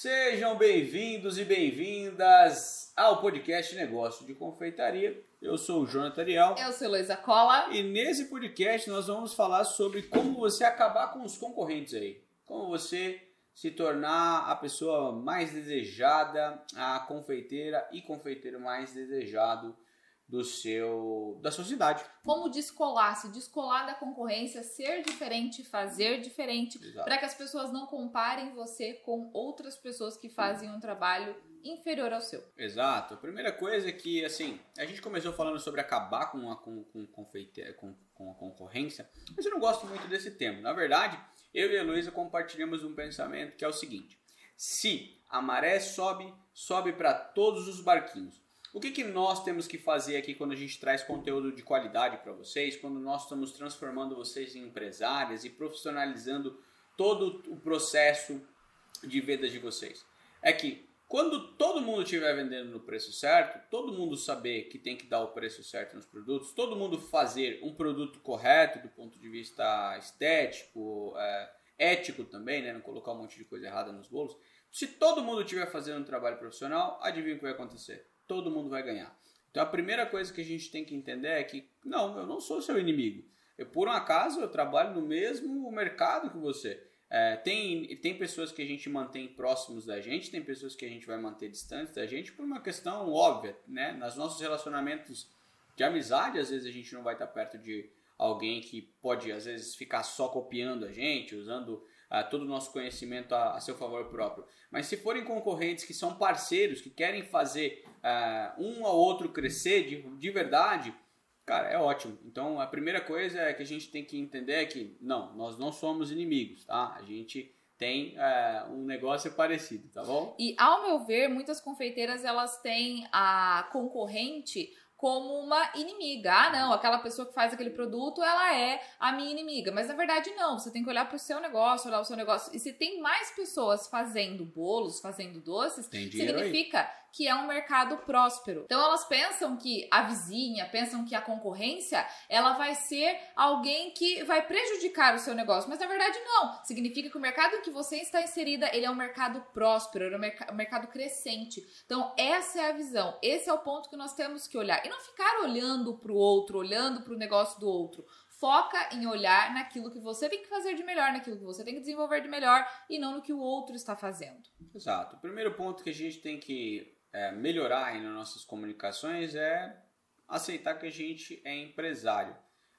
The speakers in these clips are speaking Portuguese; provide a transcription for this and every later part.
Sejam bem-vindos e bem-vindas ao podcast Negócio de Confeitaria. Eu sou o Jonathan Ariel. Eu sou Heloísa Cola. E nesse podcast nós vamos falar sobre como você acabar com os concorrentes aí. Como você se tornar a pessoa mais desejada, a confeiteira e confeiteiro mais desejado do seu da sua cidade. Como descolar, se descolar da concorrência, ser diferente, fazer diferente, para que as pessoas não comparem você com outras pessoas que fazem um trabalho inferior ao seu. Exato. A primeira coisa é que, assim, a gente começou falando sobre acabar com a, com, com, com, com a concorrência, mas eu não gosto muito desse termo. Na verdade, eu e a Luísa compartilhamos um pensamento que é o seguinte: se a maré sobe, sobe para todos os barquinhos. O que, que nós temos que fazer aqui quando a gente traz conteúdo de qualidade para vocês, quando nós estamos transformando vocês em empresárias e profissionalizando todo o processo de vendas de vocês? É que quando todo mundo estiver vendendo no preço certo, todo mundo saber que tem que dar o preço certo nos produtos, todo mundo fazer um produto correto do ponto de vista estético, é, ético também, né? não colocar um monte de coisa errada nos bolos. Se todo mundo estiver fazendo um trabalho profissional, adivinha o que vai acontecer? Todo mundo vai ganhar. Então a primeira coisa que a gente tem que entender é que não, eu não sou seu inimigo. Eu, por um acaso eu trabalho no mesmo mercado que você. É, tem, tem pessoas que a gente mantém próximos da gente, tem pessoas que a gente vai manter distantes da gente por uma questão óbvia, né? Nos nossos relacionamentos de amizade, às vezes a gente não vai estar perto de alguém que pode, às vezes, ficar só copiando a gente, usando uh, todo o nosso conhecimento a, a, seu favor próprio. Mas se forem concorrentes que são parceiros, que querem fazer uh, um ao outro crescer de, de verdade, cara, é ótimo. Então a primeira coisa é que a gente tem que entender é que não, nós não somos inimigos, tá? A gente tem é, um negócio parecido, tá bom? E ao meu ver, muitas confeiteiras elas têm a concorrente como uma inimiga. Ah, não, aquela pessoa que faz aquele produto, ela é a minha inimiga. Mas na verdade não, você tem que olhar para o seu negócio, olhar o seu negócio. E se tem mais pessoas fazendo bolos, fazendo doces, significa aí que é um mercado próspero. Então elas pensam que a vizinha, pensam que a concorrência, ela vai ser alguém que vai prejudicar o seu negócio, mas na verdade não. Significa que o mercado em que você está inserida, ele é um mercado próspero, é um mercado crescente. Então essa é a visão, esse é o ponto que nós temos que olhar não ficar olhando para o outro, olhando para o negócio do outro foca em olhar naquilo que você tem que fazer de melhor, naquilo que você tem que desenvolver de melhor e não no que o outro está fazendo. Exato. O primeiro ponto que a gente tem que é, melhorar nas nossas comunicações é aceitar que a gente é empresário.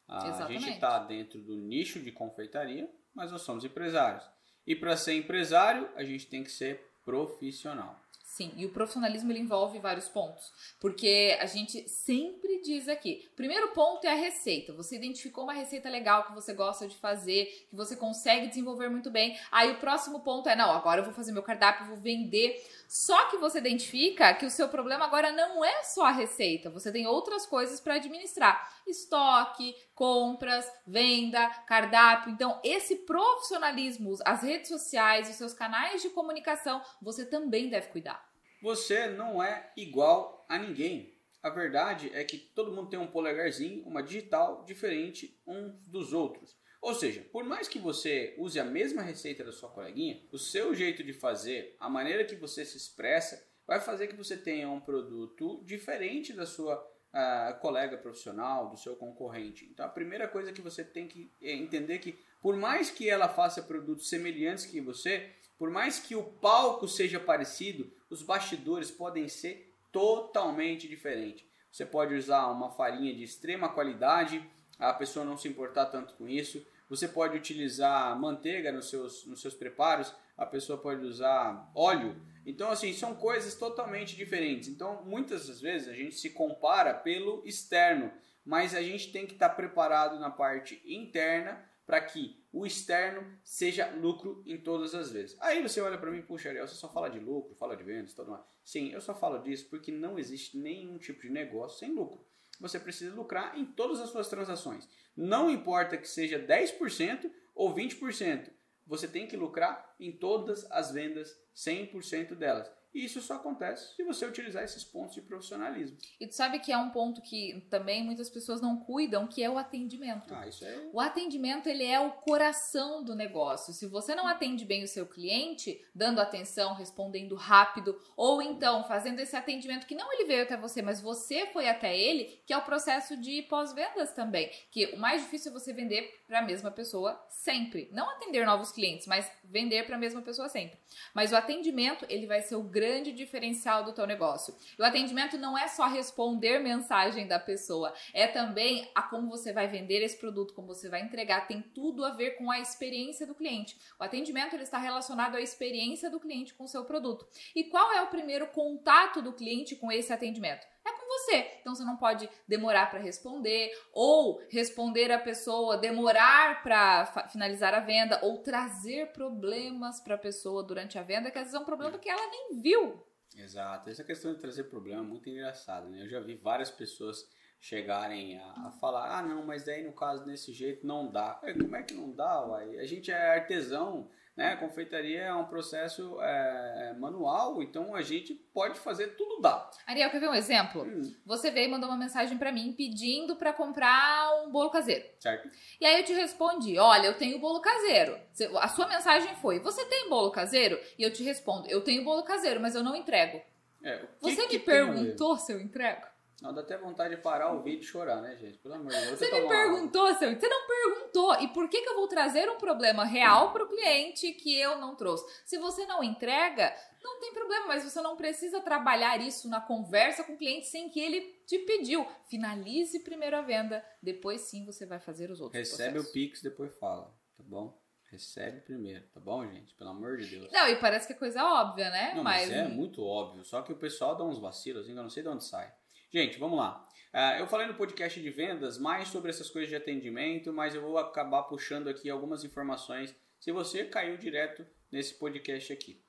A gente está dentro do nicho de confeitaria, mas nós somos empresários. E para ser empresário, a gente tem que ser profissional. Sim, e o profissionalismo ele envolve vários pontos, porque a gente sempre diz aqui, primeiro ponto é a receita. Você identificou uma receita legal que você gosta de fazer, que você consegue desenvolver muito bem. Aí o próximo ponto é, não, agora eu vou fazer meu cardápio, vou vender. Só que você identifica que o seu problema agora não é só a receita, você tem outras coisas para administrar: estoque, compras, venda, cardápio. Então, esse profissionalismo, as redes sociais, os seus canais de comunicação, você também deve cuidar. Você não é igual a ninguém. A verdade é que todo mundo tem um polegarzinho, uma digital diferente uns dos outros. Ou seja, por mais que você use a mesma receita da sua coleguinha, o seu jeito de fazer, a maneira que você se expressa, vai fazer que você tenha um produto diferente da sua uh, colega profissional, do seu concorrente. Então, a primeira coisa que você tem que entender é que, por mais que ela faça produtos semelhantes que você, por mais que o palco seja parecido, os bastidores podem ser totalmente diferentes. Você pode usar uma farinha de extrema qualidade, a pessoa não se importar tanto com isso. Você pode utilizar manteiga nos seus, nos seus preparos, a pessoa pode usar óleo. Então, assim, são coisas totalmente diferentes. Então, muitas das vezes a gente se compara pelo externo, mas a gente tem que estar preparado na parte interna para que o externo seja lucro em todas as vezes. Aí você olha para mim, puxa, Ariel, você só fala de lucro, fala de vendas, tudo mais. Sim, eu só falo disso porque não existe nenhum tipo de negócio sem lucro. Você precisa lucrar em todas as suas transações. Não importa que seja 10% ou 20%, você tem que lucrar em todas as vendas 100% delas. E isso só acontece se você utilizar esses pontos de profissionalismo. E tu sabe que é um ponto que também muitas pessoas não cuidam, que é o atendimento. Ah, isso é. O atendimento ele é o coração do negócio. Se você não atende bem o seu cliente, dando atenção, respondendo rápido, ou então fazendo esse atendimento que não ele veio até você, mas você foi até ele, que é o processo de pós-vendas também. Que o mais difícil é você vender para a mesma pessoa sempre. Não atender novos clientes, mas vender para a mesma pessoa sempre. Mas o atendimento ele vai ser o grande diferencial do teu negócio. O atendimento não é só responder mensagem da pessoa, é também a como você vai vender esse produto, como você vai entregar, tem tudo a ver com a experiência do cliente. O atendimento ele está relacionado à experiência do cliente com o seu produto. E qual é o primeiro contato do cliente com esse atendimento? é você. Então você não pode demorar para responder ou responder a pessoa, demorar para finalizar a venda ou trazer problemas para a pessoa durante a venda, que às vezes é um problema que ela nem viu. Exato. Essa questão de trazer problema é muito engraçada, né? Eu já vi várias pessoas chegarem a, a, falar, ah não, mas daí no caso desse jeito não dá. Como é que não dá, uai? A gente é artesão, né? A confeitaria é um processo é, é, manual, então a gente pode fazer tudo dá. Ariel, quer ver um exemplo? Hum. Você veio e mandou uma mensagem para mim pedindo para comprar um bolo caseiro. Certo. E aí eu te respondi, olha, eu tenho bolo caseiro. A sua mensagem foi, você tem bolo caseiro? E eu te respondo, eu tenho bolo caseiro, mas eu não entrego. É, que você que me perguntou se eu entrego? Não, dá até vontade de parar o vídeo e chorar, né, gente? Pelo amor de Deus. Você me perguntou, seu, você não perguntou. E por que, que eu vou trazer um problema real para o cliente que eu não trouxe? Se você não entrega, não tem problema, mas você não precisa trabalhar isso na conversa com o cliente sem que ele te pediu. Finalize primeiro a venda, depois sim você vai fazer os outros Recebe processos. o Pix, depois fala, tá bom? Recebe primeiro, tá bom, gente? Pelo amor de Deus. Não, e parece que é coisa óbvia, né? Não, mas, mas é muito óbvio. Só que o pessoal dá uns vacilos, assim, eu não sei de onde sai. Gente, vamos lá. Uh, eu falei no podcast de vendas mais sobre essas coisas de atendimento, mas eu vou acabar puxando aqui algumas informações se você caiu direto nesse podcast aqui.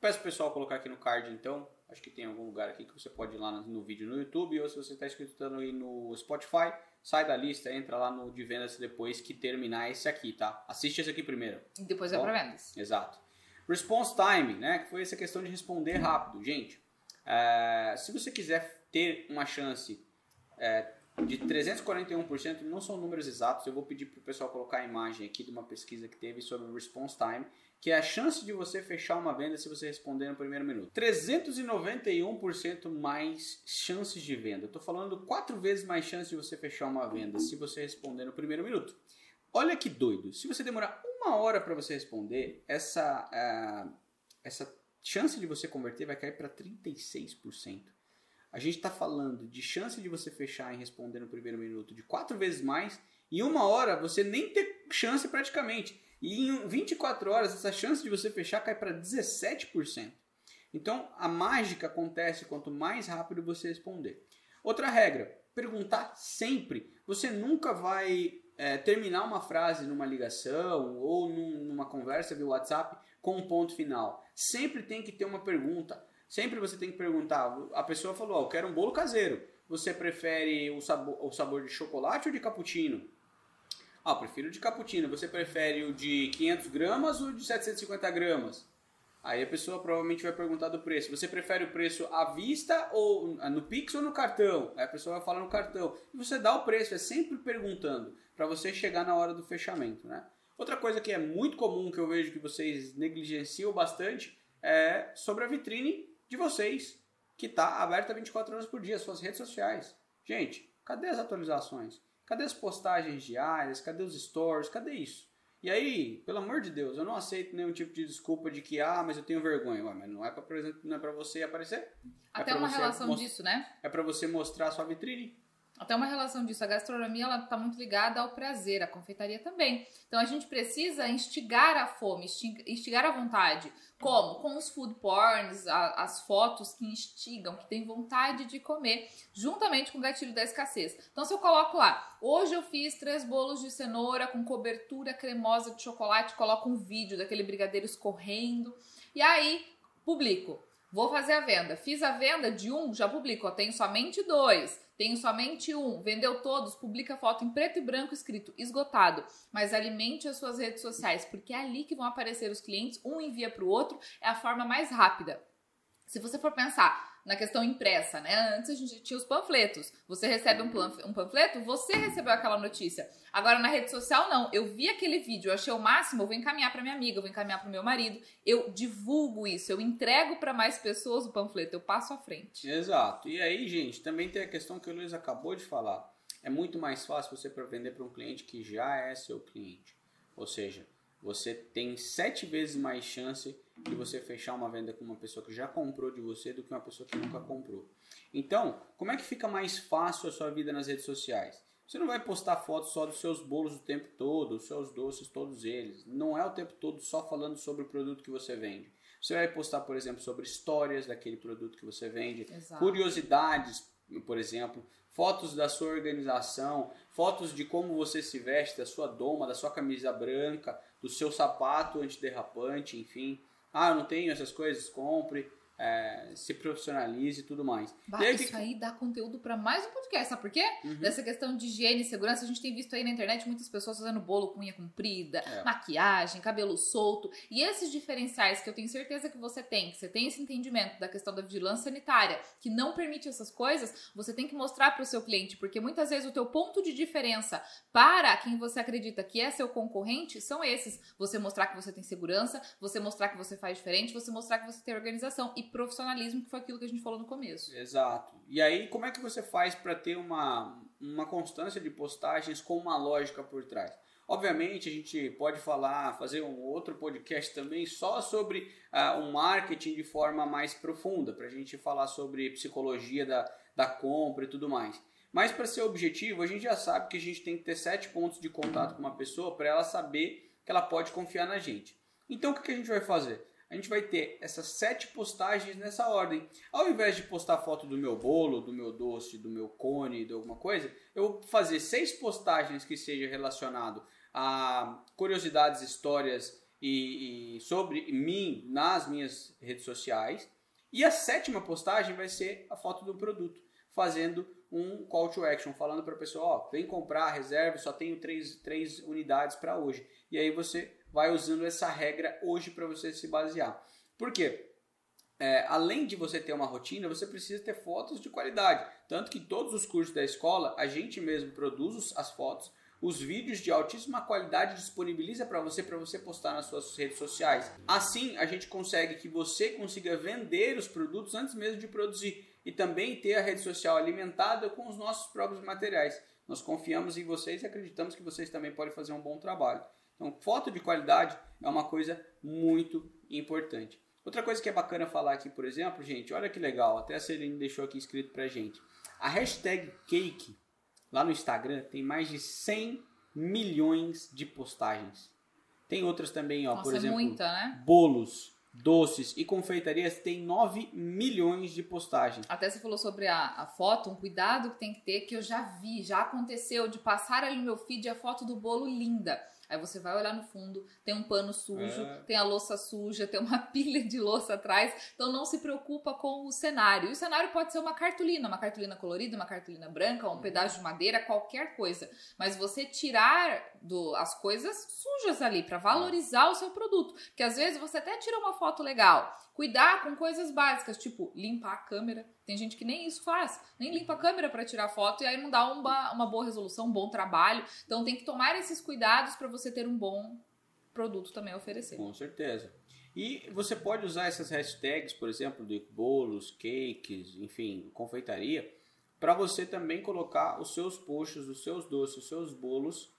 Peço o pessoal colocar aqui no card então. Acho que tem algum lugar aqui que você pode ir lá no, vídeo no YouTube ou se você está escutando aí no Spotify, sai da lista, entra lá no de vendas depois que terminar esse aqui, tá? Assiste esse aqui primeiro. E depois tá vai para vendas. Exato. Response time, né? Que foi essa questão de responder rápido. Gente, uh, se você quiser ter uma chance é, de 341%, não são números exatos, eu vou pedir para o pessoal colocar a imagem aqui de uma pesquisa que teve sobre o response time, que é a chance de você fechar uma venda se você responder no primeiro minuto. 391% mais chances de venda. Eu estou falando quatro vezes mais chance de você fechar uma venda se você responder no primeiro minuto. Olha que doido. Se você demorar uma hora para você responder, essa, uh, essa chance de você converter vai cair para 36%. A gente está falando de chance de você fechar e responder no primeiro minuto de quatro vezes mais. Em uma hora você nem ter chance praticamente. E em 24 horas essa chance de você fechar cai para 17%. Então a mágica acontece quanto mais rápido você responder. Outra regra: perguntar sempre. Você nunca vai é, terminar uma frase numa ligação ou num, numa conversa via WhatsApp com um ponto final. Sempre tem que ter uma pergunta. Sempre você tem que perguntar. A pessoa falou: oh, eu quero um bolo caseiro. Você prefere o sabor, o sabor de chocolate ou de cappuccino? Ah, prefiro de cappuccino. Você prefere o de 500 gramas ou de 750 gramas? Aí a pessoa provavelmente vai perguntar do preço. Você prefere o preço à vista ou no Pix ou no cartão? Aí a pessoa vai falar no cartão. E você dá o preço, é sempre perguntando para você chegar na hora do fechamento, né? Outra coisa que é muito comum que eu vejo que vocês negligenciam bastante é sobre a vitrine de vocês, que está aberta 24 horas por dia, suas redes sociais. Gente, cadê as atualizações? Cadê as postagens diárias? Cadê os stories? Cadê isso? E aí, pelo amor de Deus, eu não aceito nenhum tipo de desculpa de que, ah, mas eu tenho vergonha. Ué, mas não é para não é para você aparecer? É Até uma relação disso, né? É para você mostrar a sua vitrine. Até uma relação disso. A gastronomia ela está muito ligada ao prazer, a confeitaria também. Então a gente precisa instigar a fome, instigar a vontade. Como? Com os food porns, a, as fotos que instigam, que tem vontade de comer, juntamente com o gatilho da escassez. Então, se eu coloco lá, hoje eu fiz três bolos de cenoura com cobertura cremosa de chocolate, coloco um vídeo daquele brigadeiro escorrendo, e aí publico. Vou fazer a venda. Fiz a venda de um, já publico. Ó, tenho somente dois. Tenho somente um. Vendeu todos, publica foto em preto e branco escrito esgotado. Mas alimente as suas redes sociais, porque é ali que vão aparecer os clientes. Um envia para o outro. É a forma mais rápida. Se você for pensar na questão impressa, né? Antes a gente tinha os panfletos. Você recebe um, um panfleto, você recebeu aquela notícia. Agora na rede social não. Eu vi aquele vídeo, eu achei o máximo, eu vou encaminhar para minha amiga, eu vou encaminhar para meu marido. Eu divulgo isso, eu entrego para mais pessoas o panfleto, eu passo à frente. Exato. E aí, gente, também tem a questão que o Luiz acabou de falar. É muito mais fácil você vender para um cliente que já é seu cliente. Ou seja, você tem sete vezes mais chance de você fechar uma venda com uma pessoa que já comprou de você do que uma pessoa que nunca comprou. Então, como é que fica mais fácil a sua vida nas redes sociais? Você não vai postar fotos só dos seus bolos o tempo todo, os seus doces, todos eles. Não é o tempo todo só falando sobre o produto que você vende. Você vai postar, por exemplo, sobre histórias daquele produto que você vende, Exato. curiosidades, por exemplo, fotos da sua organização, fotos de como você se veste, da sua doma, da sua camisa branca, do seu sapato antiderrapante, enfim. Ah, eu não tenho essas coisas, compre é, se profissionalize e tudo mais. Bah, aí, isso aí dá conteúdo para mais um podcast, sabe por quê? Uhum. Dessa questão de higiene e segurança, a gente tem visto aí na internet muitas pessoas fazendo bolo com unha comprida, é. maquiagem, cabelo solto. E esses diferenciais que eu tenho certeza que você tem, que você tem esse entendimento da questão da vigilância sanitária, que não permite essas coisas, você tem que mostrar para o seu cliente, porque muitas vezes o teu ponto de diferença para quem você acredita que é seu concorrente são esses. Você mostrar que você tem segurança, você mostrar que você faz diferente, você mostrar que você tem organização. E profissionalismo, que foi aquilo que a gente falou no começo. Exato. E aí, como é que você faz para ter uma, uma constância de postagens com uma lógica por trás? Obviamente, a gente pode falar, fazer um outro podcast também só sobre uh, um marketing de forma mais profunda, para a gente falar sobre psicologia da, da compra e tudo mais. Mas para ser objetivo, a gente já sabe que a gente tem que ter sete pontos de contato com uma pessoa para ela saber que ela pode confiar na gente. Então, o que a gente vai fazer? A gente vai ter essas sete postagens nessa ordem. Ao invés de postar foto do meu bolo, do meu doce, do meu cone, de alguma coisa, eu vou fazer seis postagens que seja relacionado a curiosidades, histórias e, e sobre mim nas minhas redes sociais. E a sétima postagem vai ser a foto do produto, fazendo um call to action, falando para a pessoa, ó, vem comprar, reserve, só tenho três, três unidades para hoje. E aí você vai usando essa regra hoje para você se basear. Por quê? É, além de você ter uma rotina, você precisa ter fotos de qualidade. Tanto que todos os cursos da escola, a gente mesmo produz as fotos, os vídeos de altíssima qualidade disponibiliza para você para você postar nas suas redes sociais. Assim, a gente consegue que você consiga vender os produtos antes mesmo de produzir e também ter a rede social alimentada com os nossos próprios materiais. Nós confiamos em vocês e acreditamos que vocês também podem fazer um bom trabalho. Então, foto de qualidade é uma coisa muito importante. Outra coisa que é bacana falar aqui, por exemplo, gente, olha que legal, até a Celine deixou aqui escrito pra gente. A hashtag cake lá no Instagram tem mais de 100 milhões de postagens. Tem outras também, ó, Nossa, por é exemplo, muita, né? bolos, doces e confeitarias tem 9 milhões de postagens. Até você falou sobre a, a, foto, um cuidado que tem que ter, que eu já vi, já aconteceu, de passar ali no meu feed a foto do bolo linda. Aí você vai olhar no fundo, tem um pano sujo, é. tem a louça suja, tem uma pilha de louça atrás. Então não se preocupa com o cenário. E o cenário pode ser uma cartolina, uma cartolina colorida, uma cartolina branca, um pedaço de madeira, qualquer coisa. Mas você tirar do, as coisas sujas ali para valorizar o seu produto. Porque às vezes você até tira uma foto legal. Cuidar com coisas básicas, tipo limpar a câmera. Tem gente que nem isso faz, nem limpa a câmera para tirar foto e aí não dá uma, uma boa resolução, um bom trabalho. Então tem que tomar esses cuidados para você ter um bom produto também a oferecer. Com certeza. E você pode usar essas hashtags, por exemplo, de bolos, cakes, enfim, confeitaria, para você também colocar os seus posts, os seus doces, os seus bolos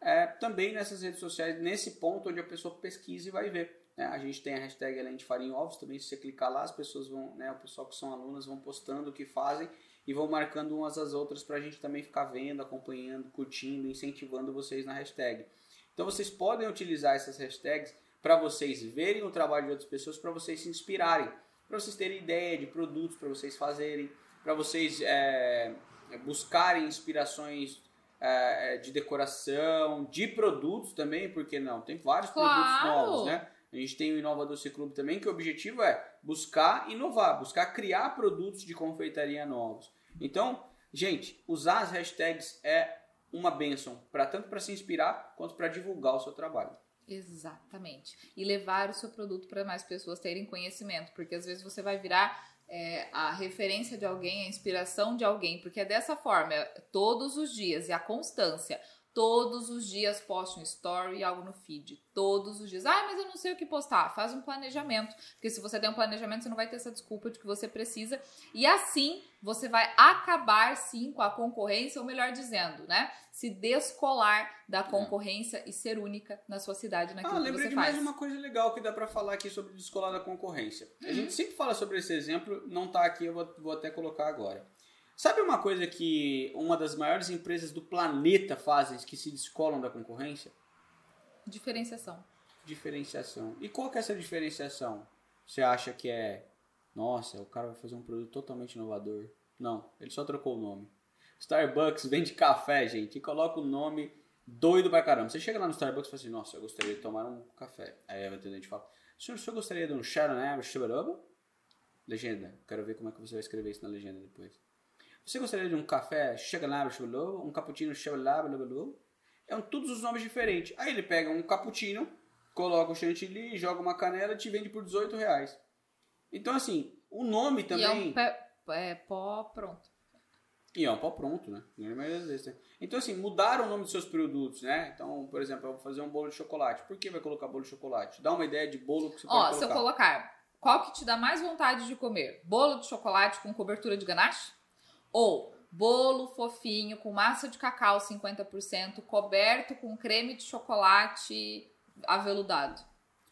é, também nessas redes sociais, nesse ponto onde a pessoa pesquisa e vai ver. Né? A gente tem a hashtag Além de Farinha Ovos, também se você clicar lá, as pessoas vão, né, o pessoal que são alunas vão postando o que fazem e vão marcando umas às outras para a gente também ficar vendo, acompanhando, curtindo, incentivando vocês na hashtag. Então vocês podem utilizar essas hashtags para vocês verem o trabalho de outras pessoas, para vocês se inspirarem, para vocês terem ideia de produtos para vocês fazerem, para vocês é, buscarem inspirações é, de decoração, de produtos também, porque não? Tem vários claro. produtos novos, né? A gente tem o Inova Doce Clube também, que o objetivo é buscar inovar, buscar criar produtos de confeitaria novos. Então, gente, usar as hashtags é uma benção, para tanto para se inspirar quanto para divulgar o seu trabalho. Exatamente. E levar o seu produto para mais pessoas terem conhecimento, porque às vezes você vai virar é, a referência de alguém, a inspiração de alguém, porque é dessa forma, é todos os dias, e a constância. Todos os dias poste um story e algo no feed. Todos os dias. Ah, mas eu não sei o que postar. Faz um planejamento. Porque se você tem um planejamento, você não vai ter essa desculpa de que você precisa. E assim você vai acabar sim com a concorrência, ou melhor dizendo, né? Se descolar da é. concorrência é. e ser única na sua cidade, naquilo ah, que você de faz. mais uma coisa legal que dá para falar aqui sobre descolar da concorrência. Uhum. A gente sempre fala sobre esse exemplo, não tá aqui, eu vou, vou até colocar agora. Sabe uma coisa que uma das maiores empresas do planeta fazem que se descolam da concorrência? Diferenciação. Diferenciação. E qual que é essa diferenciação? Você acha que é, nossa, o cara vai fazer um produto totalmente inovador? Não, ele só trocou o nome. Starbucks vende café, gente, e coloca o nome doido pra caramba. Você chega lá no Starbucks e fala assim, nossa, eu gostaria de tomar um café. Aí o atendente fala, senhor, o senhor gostaria de um Sharon Legenda, quero ver como é que você vai escrever isso na legenda depois. Você gostaria de um café chocolate, um cappuccino chocolate? É um, todos os nomes diferentes. Aí ele pega um cappuccino, coloca o chantilly, joga uma canela e te vende por 18 reais. Então, assim, o nome também... E é um pé, é, pó pronto. E é um pó pronto, né? Então, assim, mudaram o nome dos seus produtos, né? Então, por exemplo, eu vou fazer um bolo de chocolate. Por que vai colocar bolo de chocolate? Dá uma ideia de bolo que você Ó, pode colocar. Ó, se eu colocar, qual que te dá mais vontade de comer? Bolo de chocolate com cobertura de ganache? Ou bolo fofinho com massa de cacau 50%, coberto com creme de chocolate aveludado.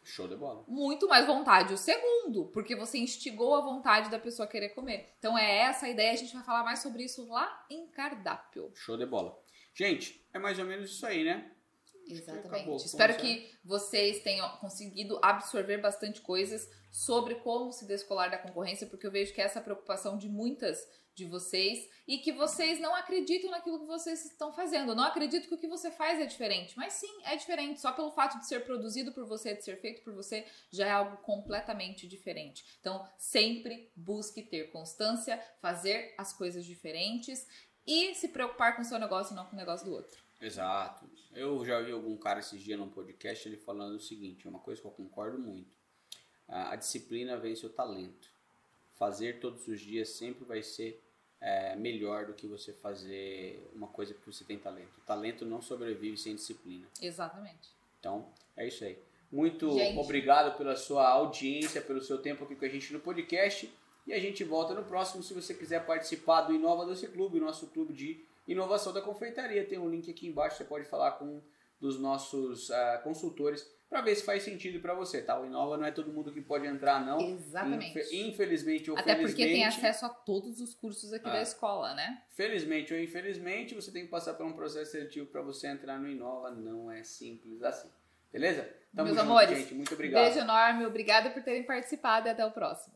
Show de bola. Muito mais vontade. O segundo, porque você instigou a vontade da pessoa querer comer. Então é essa a ideia, a gente vai falar mais sobre isso lá em cardápio. Show de bola. Gente, é mais ou menos isso aí, né? Exatamente. Espero que vocês tenham conseguido absorver bastante coisas sobre como se descolar da concorrência, porque eu vejo que essa preocupação de muitas de vocês e que vocês não acreditam naquilo que vocês estão fazendo. Eu não acredito que o que você faz é diferente, mas sim, é diferente. Só pelo fato de ser produzido por você, de ser feito por você, já é algo completamente diferente. Então, sempre busque ter constância, fazer as coisas diferentes e se preocupar com o seu negócio e não com o negócio do outro. Exato. Eu já vi algum cara esses dias num podcast ele falando o seguinte, uma coisa que eu concordo muito. A disciplina vence o talento fazer todos os dias sempre vai ser é, melhor do que você fazer uma coisa que você tem talento. O talento não sobrevive sem disciplina. Exatamente. Então, é isso aí. Muito gente. obrigado pela sua audiência, pelo seu tempo aqui com a gente no podcast. E a gente volta no próximo. Se você quiser participar do Inova Doce Clube, nosso clube de inovação da confeitaria, tem um link aqui embaixo. Você pode falar com um dos nossos uh, consultores para ver se faz sentido para você, tá? O Inova não é todo mundo que pode entrar, não. Exatamente. Infelizmente ou Até felizmente. porque tem acesso a todos os cursos aqui ah, da escola, né? Felizmente ou infelizmente, você tem que passar por um processo seletivo para você entrar no Inova. Não é simples assim. Beleza? Tamo Meus junto, amores, gente. Muito obrigado. Beijo enorme. Obrigada por terem participado e até o próximo.